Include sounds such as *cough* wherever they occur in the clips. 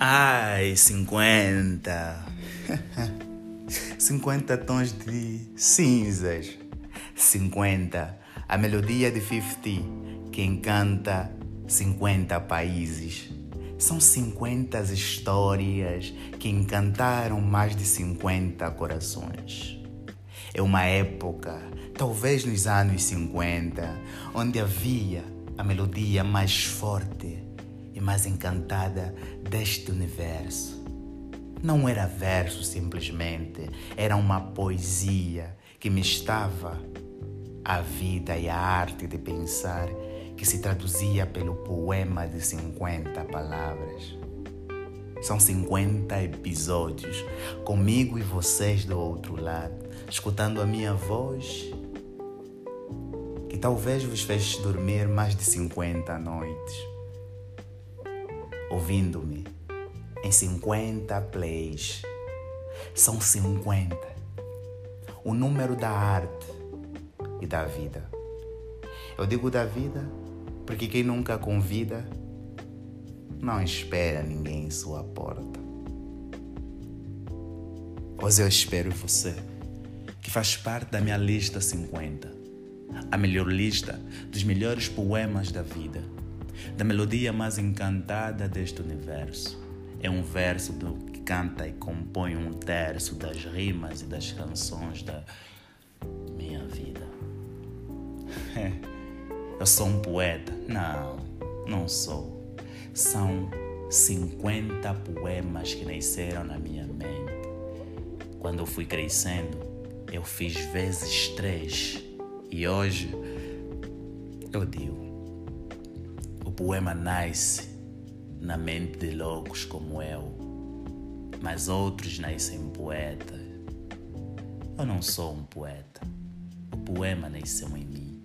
Ai, 50. 50 *laughs* tons de cinzas. 50. A melodia de 50 que encanta 50 países. São 50 histórias que encantaram mais de 50 corações. É uma época, talvez nos anos 50, onde havia a melodia mais forte e mais encantada deste universo. Não era verso simplesmente, era uma poesia que me estava a vida e a arte de pensar que se traduzia pelo poema de 50 palavras. São 50 episódios, comigo e vocês do outro lado, escutando a minha voz, que talvez vos fez dormir mais de 50 noites, ouvindo-me em 50 plays. São 50, o número da arte e da vida. Eu digo da vida porque quem nunca convida não espera ninguém em sua porta. Hoje eu espero você, que faz parte da minha lista 50, a melhor lista dos melhores poemas da vida, da melodia mais encantada deste universo. É um verso do que canta e compõe um terço das rimas e das canções da minha vida. *laughs* Eu sou um poeta? Não, não sou. São 50 poemas que nasceram na minha mente. Quando eu fui crescendo, eu fiz vezes três. E hoje, eu digo: poema nasce na mente de loucos como eu, mas outros nascem poetas. Eu não sou um poeta. O poema nasceu em mim.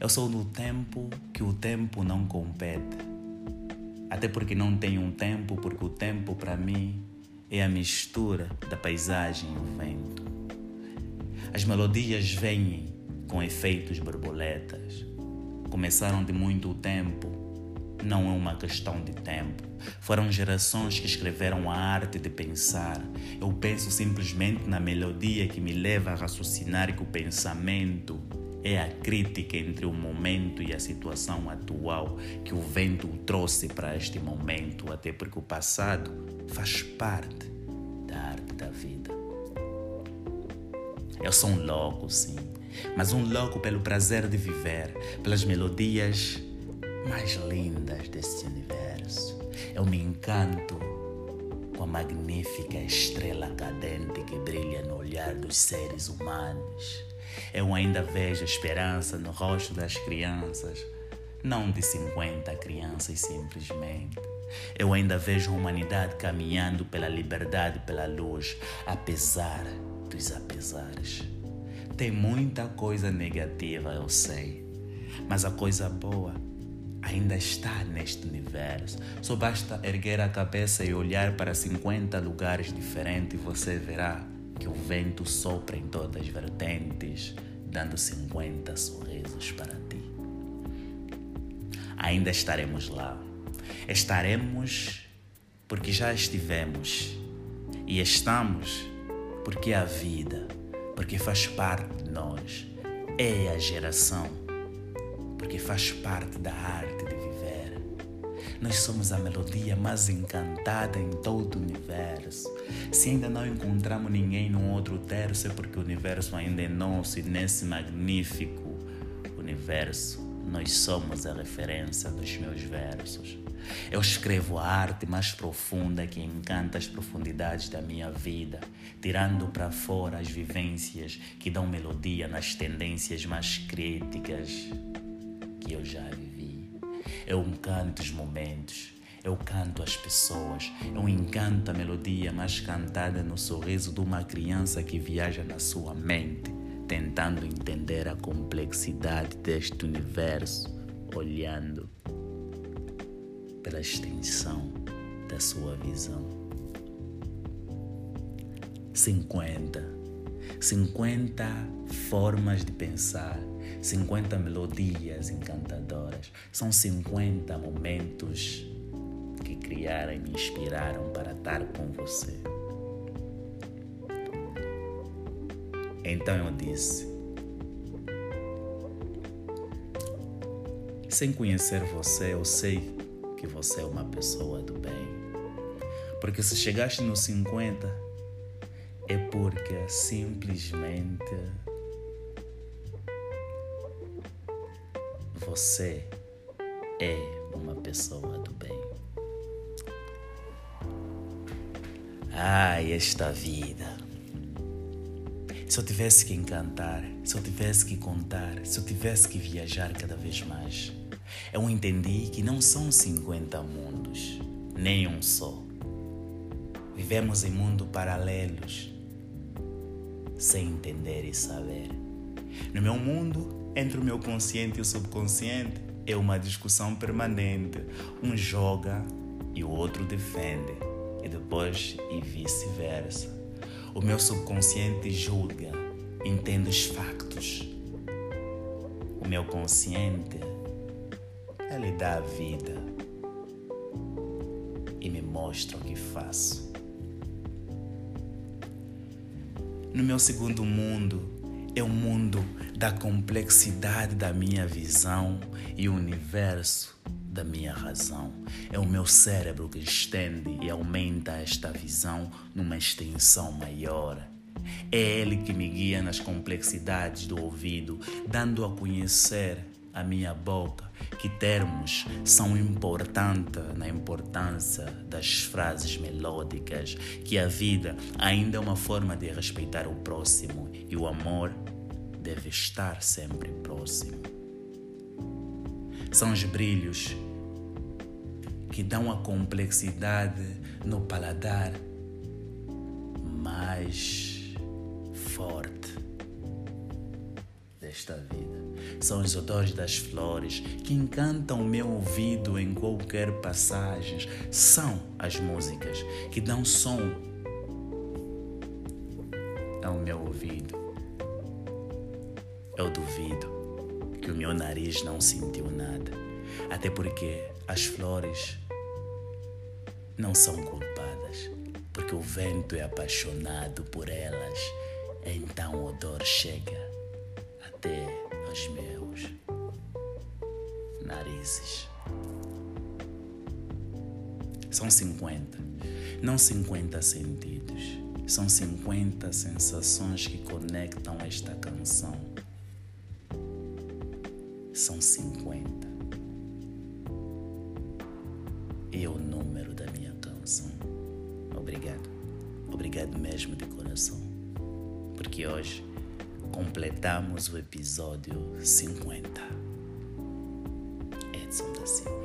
Eu sou do tempo que o tempo não compete. Até porque não tenho um tempo, porque o tempo para mim é a mistura da paisagem e o vento. As melodias vêm com efeitos borboletas. Começaram de muito tempo, não é uma questão de tempo. Foram gerações que escreveram a arte de pensar. Eu penso simplesmente na melodia que me leva a raciocinar que o pensamento é a crítica entre o momento e a situação atual que o vento trouxe para este momento, até porque o passado faz parte da arte da vida. Eu sou um louco, sim, mas um louco pelo prazer de viver, pelas melodias mais lindas deste universo. Eu me encanto com a magnífica estrela cadente que brilha no olhar dos seres humanos eu ainda vejo esperança no rosto das crianças, não de 50 crianças simplesmente. Eu ainda vejo a humanidade caminhando pela liberdade, pela luz, apesar dos apesares. Tem muita coisa negativa, eu sei, mas a coisa boa ainda está neste universo. Só basta erguer a cabeça e olhar para 50 lugares diferentes e você verá que o vento sopra em todas as vertentes, dando 50 sorrisos para ti. Ainda estaremos lá. Estaremos porque já estivemos. E estamos porque a vida, porque faz parte de nós. É a geração, porque faz parte da arte de nós somos a melodia mais encantada em todo o universo. Se ainda não encontramos ninguém num outro terço, é porque o universo ainda é nosso e nesse magnífico universo nós somos a referência dos meus versos. Eu escrevo a arte mais profunda que encanta as profundidades da minha vida, tirando para fora as vivências que dão melodia nas tendências mais críticas que eu já vivi. Eu canto os momentos, eu canto as pessoas, eu encanto a melodia mais cantada no sorriso de uma criança que viaja na sua mente, tentando entender a complexidade deste universo, olhando pela extensão da sua visão. 50. 50 formas de pensar, 50 melodias encantadoras. São 50 momentos que criaram e me inspiraram para estar com você. Então eu disse: sem conhecer você, eu sei que você é uma pessoa do bem. Porque se chegaste nos 50, é porque simplesmente você é uma pessoa do bem. Ai, esta vida. Se eu tivesse que encantar, se eu tivesse que contar, se eu tivesse que viajar cada vez mais, eu entendi que não são 50 mundos, nem um só. Vivemos em mundos paralelos, sem entender e saber. No meu mundo, entre o meu consciente e o subconsciente, é uma discussão permanente. Um joga e o outro defende, e depois e vice-versa. O meu subconsciente julga, entende os factos. O meu consciente, ele dá a vida e me mostra o que faço. No meu segundo mundo, é o mundo da complexidade da minha visão e o universo da minha razão. É o meu cérebro que estende e aumenta esta visão numa extensão maior. É ele que me guia nas complexidades do ouvido, dando a conhecer a minha boca que termos são importantes na importância das frases melódicas, que a vida ainda é uma forma de respeitar o próximo e o amor deve estar sempre próximo. São os brilhos que dão a complexidade no paladar mais forte desta vida. São os odores das flores que encantam o meu ouvido em qualquer passagem. São as músicas que dão som ao meu ouvido. Eu duvido que o meu nariz não sentiu nada. Até porque as flores não são culpadas, porque o vento é apaixonado por elas. Então o odor chega até aos meus narizes. São 50, não 50 sentidos, são 50 sensações que conectam esta canção. São 50. E é o número da minha canção. Obrigado. Obrigado mesmo de coração. Porque hoje completamos o episódio 50. Edson da Silva.